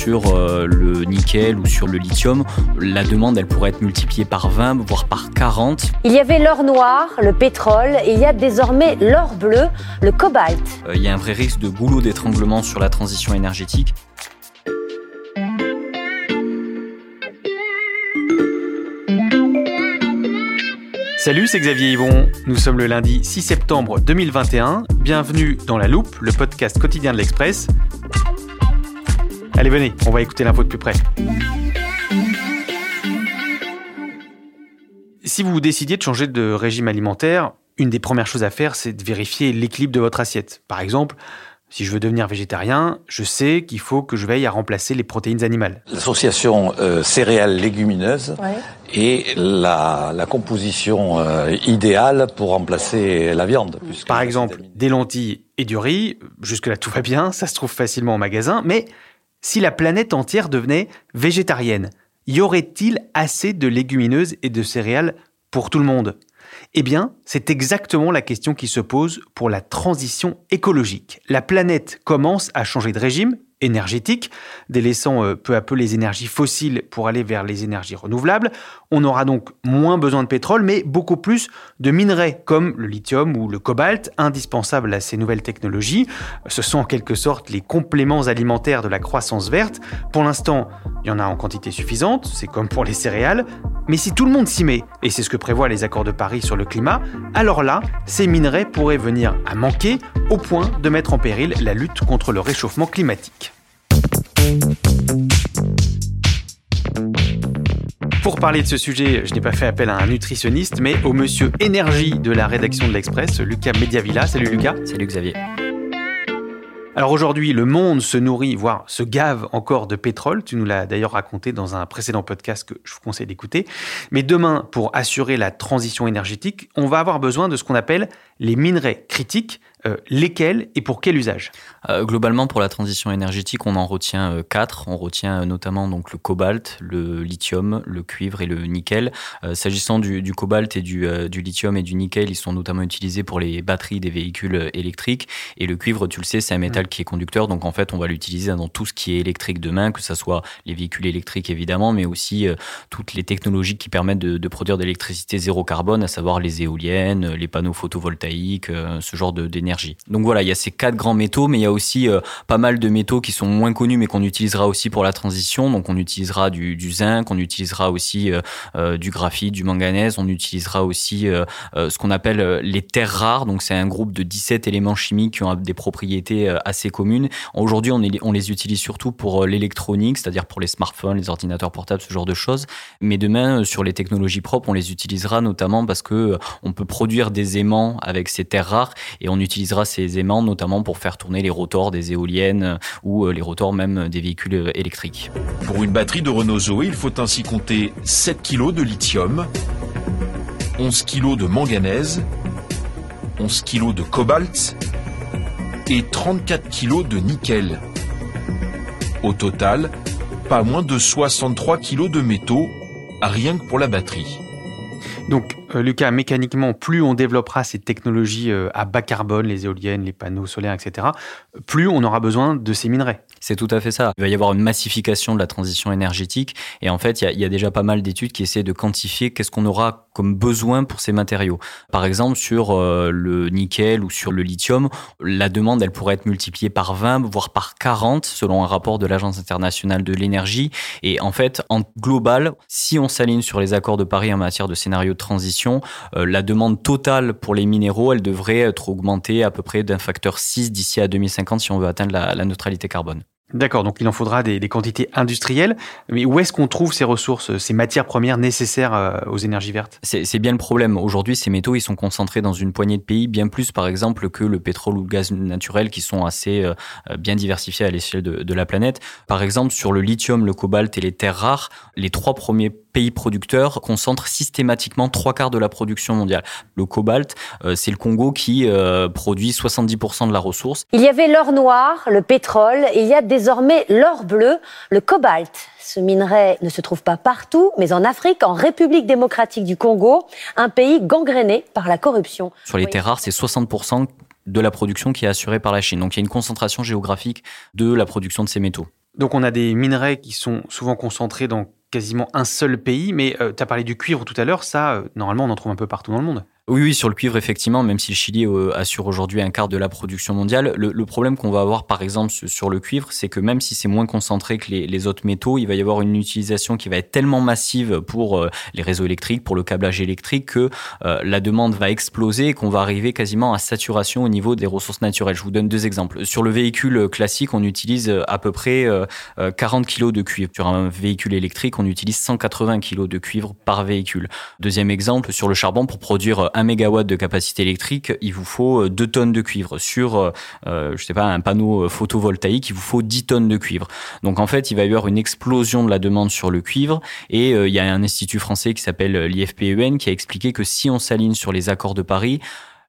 sur euh, le nickel ou sur le lithium, la demande, elle pourrait être multipliée par 20, voire par 40. Il y avait l'or noir, le pétrole, et il y a désormais l'or bleu, le cobalt. Euh, il y a un vrai risque de goulot d'étranglement sur la transition énergétique. Salut, c'est Xavier Yvon. Nous sommes le lundi 6 septembre 2021. Bienvenue dans La Loupe, le podcast quotidien de l'Express. Allez, venez, on va écouter l'info de plus près. Si vous décidiez de changer de régime alimentaire, une des premières choses à faire, c'est de vérifier l'équilibre de votre assiette. Par exemple, si je veux devenir végétarien, je sais qu'il faut que je veille à remplacer les protéines animales. L'association euh, céréales légumineuses est la, composition euh, idéale pour remplacer la viande. Par exemple, des lentilles et du riz, jusque-là tout va bien, ça se trouve facilement au magasin, mais si la planète entière devenait végétarienne, y aurait-il assez de légumineuses et de céréales pour tout le monde? Eh bien, c'est exactement la question qui se pose pour la transition écologique. La planète commence à changer de régime énergétique, délaissant euh, peu à peu les énergies fossiles pour aller vers les énergies renouvelables. On aura donc moins besoin de pétrole, mais beaucoup plus de minerais comme le lithium ou le cobalt, indispensables à ces nouvelles technologies. Ce sont en quelque sorte les compléments alimentaires de la croissance verte. Pour l'instant, il y en a en quantité suffisante, c'est comme pour les céréales, mais si tout le monde s'y met, et c'est ce que prévoient les accords de Paris sur le climat, alors là, ces minerais pourraient venir à manquer au point de mettre en péril la lutte contre le réchauffement climatique. Pour parler de ce sujet, je n'ai pas fait appel à un nutritionniste, mais au monsieur énergie de la rédaction de l'Express, Lucas Mediavilla. Salut Lucas. Salut Xavier. Alors aujourd'hui, le monde se nourrit, voire se gave encore de pétrole. Tu nous l'as d'ailleurs raconté dans un précédent podcast que je vous conseille d'écouter. Mais demain, pour assurer la transition énergétique, on va avoir besoin de ce qu'on appelle les minerais critiques, euh, lesquels et pour quel usage? Euh, Globalement, pour la transition énergétique, on en retient euh, quatre. On retient notamment donc le cobalt, le lithium, le cuivre et le nickel. S'agissant du, cobalt et du, lithium et du nickel, ils sont notamment utilisés pour les batteries des véhicules électriques. Et le cuivre, tu le sais, c'est un métal mm. qui est conducteur. Donc en fait, on va l'utiliser dans tout ce qui est électrique demain, que ce soit les véhicules électriques évidemment, mais aussi toutes les technologies qui permettent de, de produire de l'électricité zéro carbone, à savoir les éoliennes, les panneaux photovoltaïques, ce genre d'énergie donc voilà, il y a ces quatre grands métaux, mais il y a aussi euh, pas mal de métaux qui sont moins connus, mais qu'on utilisera aussi pour la transition. Donc on utilisera du, zinc, on utilisera aussi euh, euh, du graphite, du manganèse, on utilisera aussi ce qu'on appelle les terres rares. Donc c'est un groupe de 17 éléments chimiques qui ont des propriétés assez communes. Aujourd'hui, on, on les utilise surtout pour l'électronique, c'est-à-dire pour les smartphones, les ordinateurs portables, ce genre de choses. Mais demain, sur les technologies propres, on les utilisera notamment parce que on peut produire des aimants avec ces terres rares et on utilise utilisera ces aimants notamment pour faire tourner les rotors des éoliennes euh, ou euh, les rotors même des véhicules euh, électriques. Pour une batterie de Renault Zoé, il faut ainsi compter 7 kg de lithium, 11 kg de manganèse, 11 kg de cobalt et 34 kg de nickel. Au total, pas moins de 63 kg de métaux, rien que pour la batterie. Donc, euh, Lucas, mécaniquement, plus on développera ces technologies euh, à bas carbone, les éoliennes, les panneaux solaires, etc., plus on aura besoin de ces minerais. C'est tout à fait ça. Il va y avoir une massification de la transition énergétique. Et en fait, il y a, déjà pas mal d'études qui essaient de quantifier qu'est-ce qu'on aura comme besoin pour ces matériaux. Par exemple, sur euh, le nickel ou sur le lithium, la demande, elle pourrait être multipliée par 20, voire par 40, selon un rapport de l'Agence internationale de l'énergie. Et en fait, en global, si on s'aligne sur les accords de Paris en matière de scénario de transition, euh, la demande totale pour les minéraux, elle devrait être augmentée à peu près d'un facteur 6 d'ici à 2050 si on veut atteindre la neutralité carbone. D'accord, donc il en faudra des, quantités industrielles. Mais où est-ce qu'on trouve ces ressources, ces matières premières nécessaires euh, aux énergies vertes? C'est bien le problème. Aujourd'hui, ces métaux, ils sont concentrés dans une poignée de pays, bien plus par exemple que le pétrole ou le gaz naturel, qui sont assez euh, bien diversifiés à l'échelle de, de la planète. Par exemple, sur le lithium, le cobalt et les terres rares, les trois premiers pays producteurs concentrent systématiquement trois quarts de la production mondiale. Le cobalt, euh, c'est le Congo qui produit 70% de la ressource. Il y avait l'or noir, le pétrole, et il y a désormais l'or bleu, le cobalt. Ce minerai ne se trouve pas partout, mais en Afrique, en République démocratique du Congo, un pays gangréné par la corruption. Sur les terres rares, c'est 60% de la production qui est assurée par la Chine. Donc il y a une concentration géographique de la production de ces métaux. Donc on a des minerais qui sont souvent concentrés dans quasiment un seul pays, mais tu as parlé du cuivre tout à l'heure, ça, normalement, on en trouve un peu partout dans le monde. Oui, oui, sur le cuivre, effectivement, même si le Chili euh, assure aujourd'hui un quart de la production mondiale, le, problème qu'on va avoir, par exemple, sur le cuivre, c'est que même si c'est moins concentré que les, autres métaux, il va y avoir une utilisation qui va être tellement massive pour euh, les réseaux électriques, pour le câblage électrique, que euh, la demande va exploser et qu'on va arriver quasiment à saturation au niveau des ressources naturelles. Je vous donne deux exemples. Sur le véhicule classique, on utilise à peu près 40 kg de cuivre. Sur un véhicule électrique, on utilise 180 kg de cuivre par véhicule. Deuxième exemple, sur le charbon, pour produire 1 mégawatt de capacité électrique, il vous faut 2 euh, tonnes de cuivre. Sur, euh, euh, je sais pas, un panneau photovoltaïque, il vous faut 10 tonnes de cuivre. Donc en fait, il va y avoir une explosion de la demande sur le cuivre. Et il y a un institut français qui s'appelle l'IFPEN qui a expliqué que si on s'aligne sur les accords de Paris,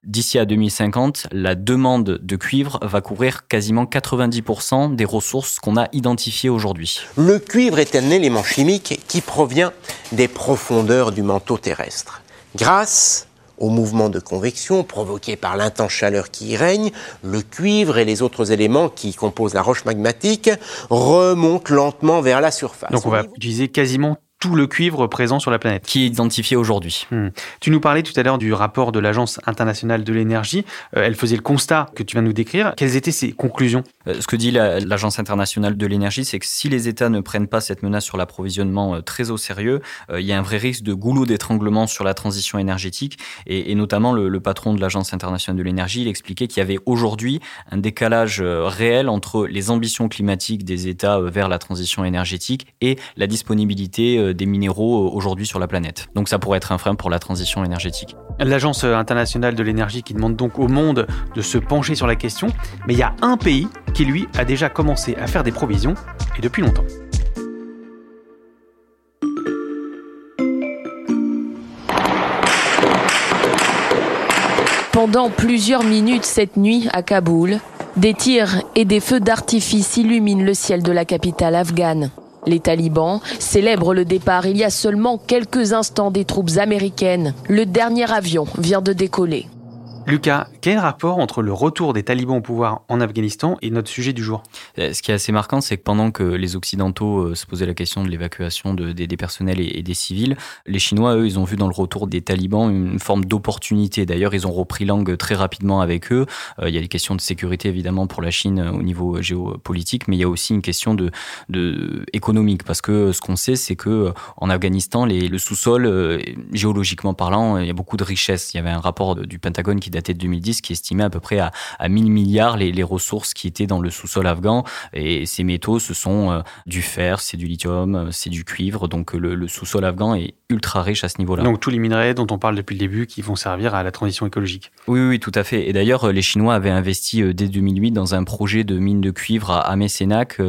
D'ici à 2050, la demande de cuivre va couvrir quasiment 90% des ressources qu'on a identifiées aujourd'hui. Le cuivre est un élément chimique qui provient des profondeurs du manteau terrestre. Grâce au mouvement de convection provoqué par l'intense chaleur qui y règne, le cuivre et les autres éléments qui composent la roche magmatique remontent lentement vers la surface. Donc on va utiliser quasiment tout le cuivre présent sur la planète. Qui est identifié aujourd'hui. Hmm. Tu nous parlais tout à l'heure du rapport de l'Agence internationale de l'énergie. Euh, elle faisait le constat que tu viens de nous décrire. Quelles étaient ses conclusions? Ce que dit l'Agence internationale de l'énergie, c'est que si les États ne prennent pas cette menace sur l'approvisionnement euh, très au sérieux, il y a un vrai risque de goulot d'étranglement sur la transition énergétique. Et, notamment, le, patron de l'Agence internationale de l'énergie, il expliquait qu'il y avait aujourd'hui un décalage réel entre les ambitions climatiques des États vers la transition énergétique et la disponibilité des minéraux euh, aujourd'hui sur la planète. Donc ça pourrait être un frein pour la transition énergétique. L'Agence internationale de l'énergie qui demande donc au monde de se pencher sur la question, mais il y a un pays qui lui a déjà commencé à faire des provisions, et depuis longtemps. Pendant plusieurs minutes cette nuit à Kaboul, des tirs et des feux d'artifice illuminent le ciel de la capitale afghane. Les talibans célèbrent le départ il y a seulement quelques instants des troupes américaines. Le dernier avion vient de décoller. Lucas, quel rapport entre le retour des talibans au pouvoir en Afghanistan et notre sujet du jour euh, Ce qui est assez marquant, c'est que pendant que les Occidentaux euh, se posaient la question de l'évacuation des, personnels et, des civils, les Chinois, eux, ils ont vu dans le retour des talibans une forme d'opportunité. D'ailleurs, ils ont repris langue très rapidement avec eux. Euh, il y a des questions de sécurité, évidemment, pour la Chine au niveau géopolitique, mais il y a aussi une question de, économique, parce que ce qu'on sait, c'est que en Afghanistan, le sous-sol, géologiquement parlant, il y a beaucoup de richesses. Il y avait un rapport du Pentagone qui daté de 2010, qui estimait à peu près à, à 1000 milliards les, les, ressources qui étaient dans le sous-sol afghan. Et ces métaux, ce sont euh, du fer, c'est du lithium, euh, c'est du cuivre. Donc le, le sous-sol afghan est ultra riche à ce niveau-là. Donc tous les minerais dont on parle depuis le début qui vont servir à la transition écologique. Oui, oui, tout à fait. Et d'ailleurs, les Chinois avaient investi euh, dès 2008 dans un projet de mine de cuivre à, à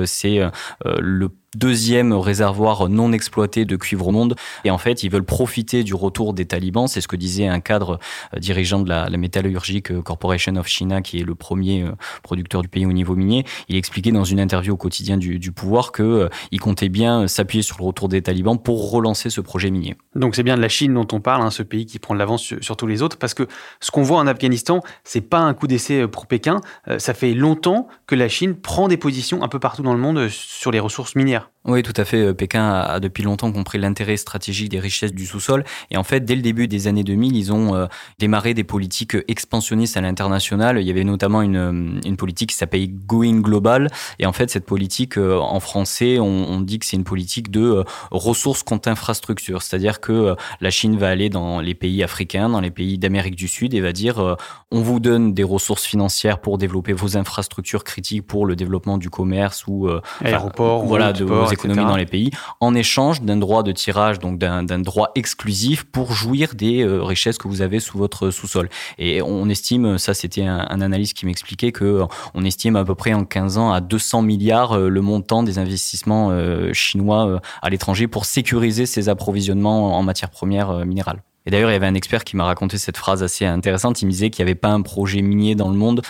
C'est le deuxième réservoir non exploité de cuivre au monde. Et en fait, ils veulent profiter du retour des talibans. C'est ce que disait un cadre euh, dirigeant de la, la euh, Corporation of China, qui est le premier euh, producteur du pays au niveau minier. Il expliquait dans une interview au quotidien du, pouvoir qu'il il comptait bien s'appuyer sur le retour des talibans pour relancer ce projet minier. Donc c'est bien de la Chine dont on parle, hein, ce pays qui prend de l'avance sur, tous les autres, parce que ce qu'on voit en Afghanistan, c'est pas un coup d'essai pour Pékin. ça fait longtemps que la Chine prend des positions un peu partout dans le monde sur les ressources minières. Oui, tout à fait. Euh, Pékin a, depuis longtemps compris l'intérêt stratégique des richesses du sous-sol. Et en fait, dès le début des années 2000, ils ont euh, démarré des politiques expansionnistes à l'international. Il y avait notamment une, euh, une politique qui s'appelle Going Global. Et en fait, cette politique, en français, on, dit que c'est une politique de ressources contre infrastructures. C'est-à-dire que la Chine va aller dans les pays africains, dans les pays d'Amérique du Sud et va dire on vous donne des ressources financières pour développer vos infrastructures critiques pour le développement du commerce ou aéroports, voilà, de vos économies dans les pays, en échange d'un droit de tirage, donc d'un droit exclusif pour jouir des euh, richesses que vous avez sous votre sous-sol. Et on estime, ça c'était un, un, analyste qui m'expliquait que euh, on estime à peu près en 15 ans à 200 milliards euh, le montant des investissements chinois à l'étranger pour sécuriser ces approvisionnements en matières premières minérales. Et d'ailleurs, il y avait un expert qui m'a raconté cette phrase assez intéressante. Il me disait qu'il n'y avait pas un projet minier dans le monde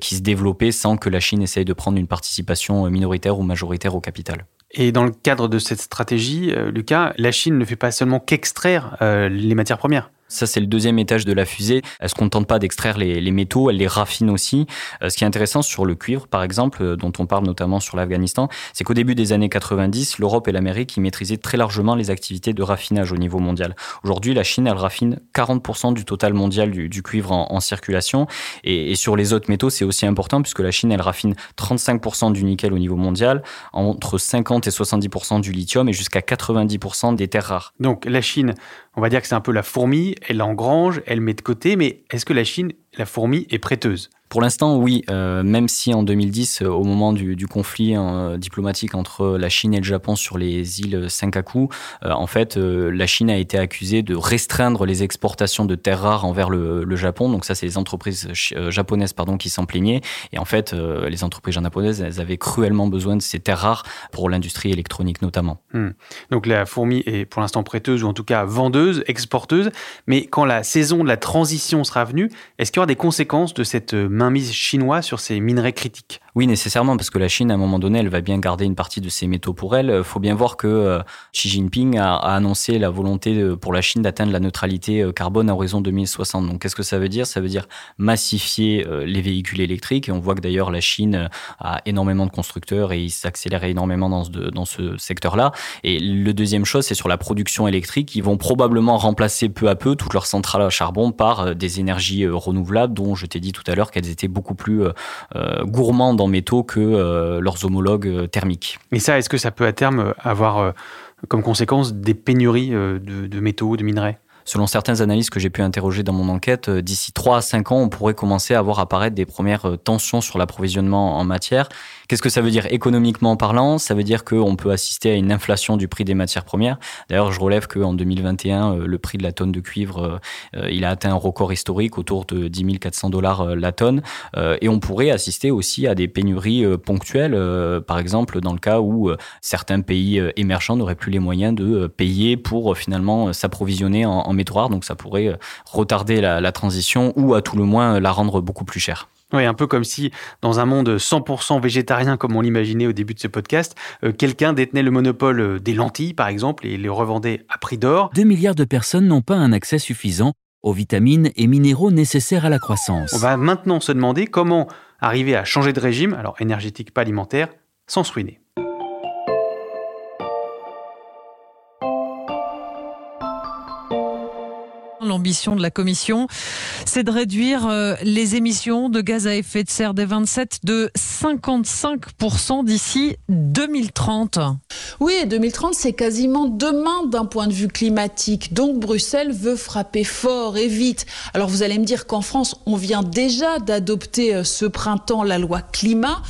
qui se développait sans que la Chine essaye de prendre une participation minoritaire ou majoritaire au capital. Et dans le cadre de cette stratégie, euh, Lucas, la Chine ne fait pas seulement qu'extraire euh, les matières premières. Ça, c'est le deuxième étage de la fusée. Elle se contente pas d'extraire les, métaux, elle les raffine aussi. Euh, ce qui est intéressant sur le cuivre, par exemple, euh, dont on parle notamment sur l'Afghanistan, c'est qu'au début des années 90, l'Europe et l'Amérique y maîtrisaient très largement les activités de raffinage au niveau mondial. Aujourd'hui, la Chine, elle raffine 40% du total mondial du, cuivre en, circulation. Et, sur les autres métaux, c'est aussi important puisque la Chine, elle raffine 35% du nickel au niveau mondial, entre 50 et 70% du lithium et jusqu'à 90% des terres rares. Donc la Chine, on va dire que c'est un peu la fourmi, elle engrange, elle met de côté, mais est-ce que la Chine, la fourmi, est prêteuse? Pour l'instant, oui, euh, même si en 2010, euh, au moment du, conflit hein, diplomatique entre la Chine et le Japon sur les îles Senkaku, euh, en fait, la Chine a été accusée de restreindre les exportations de terres rares envers le, Japon. Donc ça, c'est les entreprises japonaises pardon, qui s'en plaignaient. Et en fait, les entreprises japonaises, elles avaient cruellement besoin de ces terres rares pour l'industrie électronique notamment. Hmm. Donc la fourmi est pour l'instant prêteuse ou en tout cas vendeuse, exporteuse. Mais quand la saison de la transition sera venue, est-ce qu'il y aura des conséquences de cette mise chinoise sur ces minerais critiques Oui, nécessairement, parce que la Chine, à un moment donné, elle va bien garder une partie de ses métaux pour elle. Il faut bien voir que euh, Xi Jinping a, annoncé la volonté pour la Chine d'atteindre la neutralité euh, carbone à horizon 2060. Donc, qu'est-ce que ça veut dire? Ça veut dire massifier euh, les véhicules électriques. Et on voit que d'ailleurs, la Chine a énormément de constructeurs et il s'accélère énormément dans ce, secteur-là. Et le deuxième chose, c'est sur la production électrique. Ils vont probablement remplacer peu à peu toutes leurs centrales à charbon par des énergies renouvelables, dont je t'ai dit tout à l'heure qu'elles étaient beaucoup plus euh, euh, gourmands en métaux que euh, leurs homologues thermiques. Mais ça, est-ce que ça peut à terme avoir comme conséquence des pénuries de, de métaux, de minerais? Selon certaines analyses que j'ai pu interroger dans mon enquête, d'ici 3 à 5 ans, on pourrait commencer à voir apparaître des premières tensions sur l'approvisionnement en matière Qu'est-ce que ça veut dire économiquement parlant? Ça veut dire qu'on peut assister à une inflation du prix des matières premières. D'ailleurs, je relève qu'en 2021, euh, le prix de la tonne de cuivre, euh, euh, il a atteint un record historique autour de 10 400 dollars la tonne. Et on pourrait assister aussi à des pénuries ponctuelles, par exemple dans le cas où certains pays émergents n'auraient plus les moyens de payer pour finalement s'approvisionner en, métaux rares. Donc ça pourrait retarder la transition ou à tout le moins la rendre beaucoup plus chère. Oui, un peu comme si dans un monde 100% végétarien comme on l'imaginait au début de ce podcast, euh, quelqu'un détenait le monopole euh, des lentilles par exemple et les revendait à prix d'or. 2 milliards de personnes n'ont pas un accès suffisant aux vitamines et minéraux nécessaires à la croissance. On va maintenant se demander comment arriver à changer de régime, alors énergétique pas alimentaire, sans se ruiner. L'ambition de la Commission, c'est de réduire euh, les émissions de gaz à effet de serre des 27 de 55% d'ici 2030. Oui, 2030, c'est quasiment demain d'un point de vue climatique. Donc Bruxelles veut frapper fort et vite. Alors vous allez me dire qu'en France, on vient déjà d'adopter euh, ce printemps la loi climat.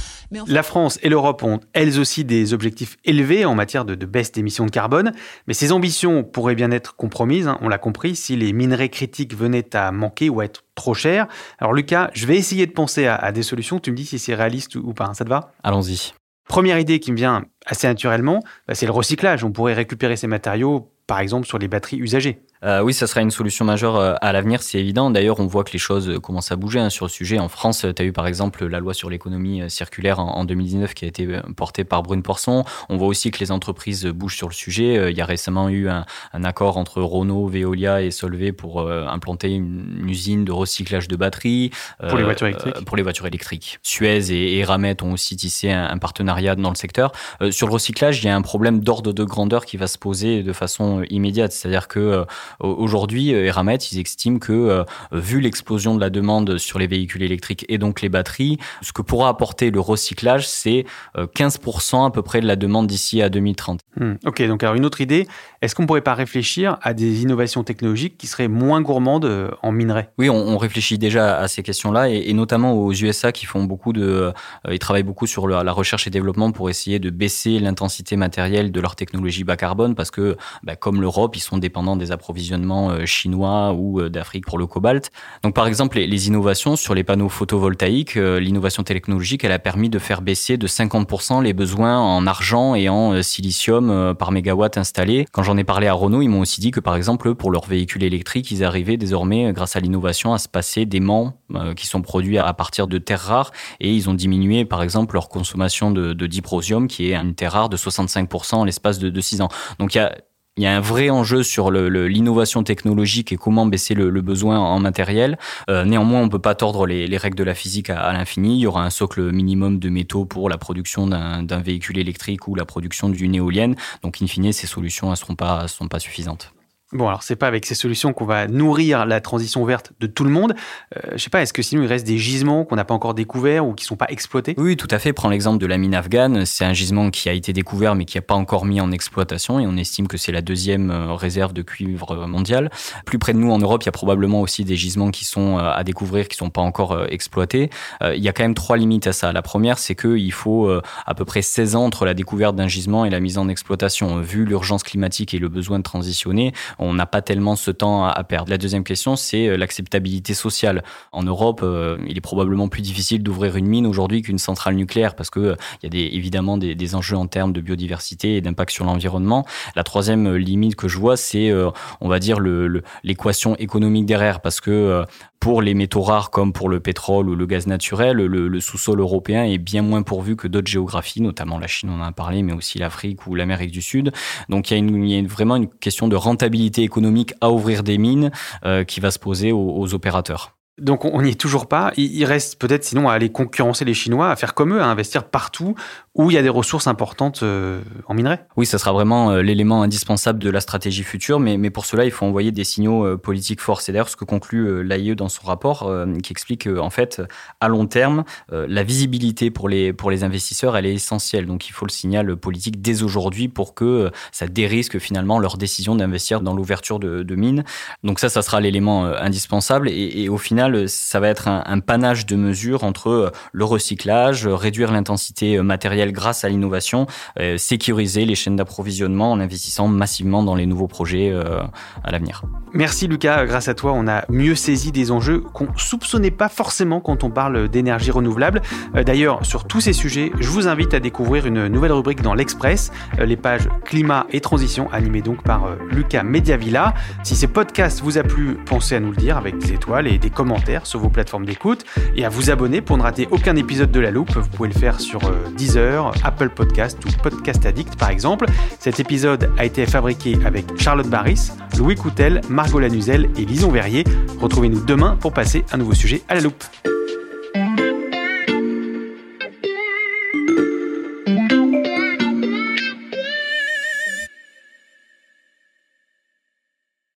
La France et l'Europe ont elles aussi des objectifs élevés en matière de, baisse d'émissions de carbone, mais ces ambitions pourraient bien être compromises, hein, on l'a compris, si les minerais critiques venaient à manquer ou à être trop chers. Alors Lucas, je vais essayer de penser à, des solutions, tu me dis si c'est réaliste ou, pas, hein, ça te va? Allons-y. Première idée qui me vient assez naturellement, bah, c'est le recyclage. On pourrait récupérer ces matériaux, par exemple, sur les batteries usagées. Euh, oui, ça sera une solution majeure euh, à l'avenir, c'est évident. D'ailleurs, on voit que les choses commencent à bouger hein, sur le sujet. En France, tu as eu par exemple la loi sur l'économie euh, circulaire en, 2019 qui a été portée par Brune Poisson. On voit aussi que les entreprises bougent sur le sujet. Il y a récemment eu un, accord entre Renault, Veolia et Solvay pour implanter une, usine de recyclage de batteries. Pour les voitures électriques Pour les voitures électriques. Suez et, et Ramet ont aussi tissé un, partenariat dans le secteur. sur le recyclage, il y a un problème d'ordre de grandeur qui va se poser de façon immédiate. C'est-à-dire que Aujourd'hui, Eramet, ils estiment que, euh, vu l'explosion de la demande sur les véhicules électriques et donc les batteries, ce que pourra apporter le recyclage, c'est 15% euh, à peu près de la demande d'ici à 2030. Hmm. ok, donc alors une autre idée, est-ce qu'on ne pourrait pas réfléchir à des innovations technologiques qui seraient moins gourmandes euh, en minerais? Oui, on, réfléchit déjà à ces questions-là et, notamment aux USA qui font beaucoup de, ils travaillent beaucoup sur la, recherche et développement pour essayer de baisser l'intensité matérielle de leur technologie bas carbone parce que, bah, comme l'Europe, ils sont dépendants des approvisionnements euh, chinois ou euh, d'Afrique pour le cobalt. Donc par exemple, les, innovations sur les panneaux photovoltaïques, euh, l'innovation technologique, elle a permis de faire baisser de 50% les besoins en argent et en silicium par mégawatt installé. Quand j'en ai parlé à Renault, ils m'ont aussi dit que par exemple, pour leurs véhicules électriques, ils arrivaient désormais, grâce à l'innovation, à se passer d'aimants qui sont produits à partir de terres rares et ils ont diminué par exemple leur consommation de, de diprosium qui est une terre rare de 65% en l'espace de, de 6 ans. Donc il y a il y a un vrai enjeu sur l'innovation technologique et comment baisser le, besoin en matériel. Euh, néanmoins, on ne peut pas tordre les, règles de la physique à, l'infini. Il y aura un socle minimum de métaux pour la production d'un véhicule électrique ou la production d'une éolienne. Donc, in fine, ces solutions ne seront pas, seront pas suffisantes. Bon, alors c'est pas avec ces solutions qu'on va nourrir la transition verte de tout le monde. Euh, je sais pas, est-ce que sinon il reste des gisements qu'on n'a pas encore découverts ou qui sont pas exploités? Oui, tout à fait. Prends l'exemple de la mine afghane. C'est un gisement qui a été découvert mais qui n'a pas encore mis en exploitation et on estime que c'est la deuxième euh, réserve de cuivre mondiale. Plus près de nous en Europe, il y a probablement aussi des gisements qui sont euh, à découvrir, qui sont pas encore euh, exploités. Il y a quand même trois limites à ça. La première, c'est qu'il faut à peu près 16 ans entre la découverte d'un gisement et la mise en exploitation. Vu l'urgence climatique et le besoin de transitionner, on n'a pas tellement ce temps à perdre. La deuxième question, c'est euh, l'acceptabilité sociale. En Europe, euh, il est probablement plus difficile d'ouvrir une mine aujourd'hui qu'une centrale nucléaire parce que euh, il y a évidemment des, enjeux en termes de biodiversité et d'impact sur l'environnement. La troisième limite que je vois, c'est, on va dire, l'équation économique derrière parce que pour les métaux rares comme pour le pétrole ou le gaz naturel, le, sous-sol européen est bien moins pourvu que d'autres géographies, notamment la Chine, on en a parlé, mais aussi l'Afrique ou l'Amérique du Sud. Donc il y a, vraiment une question de rentabilité économique à ouvrir des mines euh, qui va se poser aux opérateurs. Donc on n'y est toujours pas. Il reste peut-être sinon à aller concurrencer les Chinois, à faire comme eux, à investir partout où il y a des ressources importantes euh, en minerai. Oui, ça sera vraiment euh, l'élément indispensable de la stratégie future, mais, pour cela, il faut envoyer des signaux euh, politiques forts. C'est d'ailleurs ce que conclut l'AIE dans son rapport, qui explique qu'en fait, à long terme, la visibilité pour les, pour les investisseurs, elle est essentielle. Donc il faut le signal politique dès aujourd'hui pour que ça dérisque finalement leur décision d'investir dans l'ouverture de, mines. Donc ça, ça sera l'élément indispensable. Et, au final, ça va être un, un panache de mesures entre le recyclage, réduire l'intensité matérielle grâce à l'innovation, euh, sécuriser les chaînes d'approvisionnement en investissant massivement dans les nouveaux projets euh, à l'avenir. Merci Lucas, grâce à toi on a mieux saisi des enjeux qu'on soupçonnait pas forcément quand on parle d'énergie renouvelable. Euh, d'ailleurs, sur tous ces sujets, je vous invite à découvrir une nouvelle rubrique dans l'Express, les pages climat et transition animées donc par Lucas Mediavilla. Si ce podcast vous a plu, pensez à nous le dire avec des étoiles et des commentaires sur vos plateformes d'écoute et à vous abonner pour ne rater aucun épisode de la loupe. Vous pouvez le faire sur Deezer, Apple Podcast ou Podcast Addict par exemple. Cet épisode a été fabriqué avec Charlotte Barris, Louis Coutel, Margot Lanuzel et Lison Verrier. Retrouvez-nous demain pour passer un nouveau sujet à la loupe.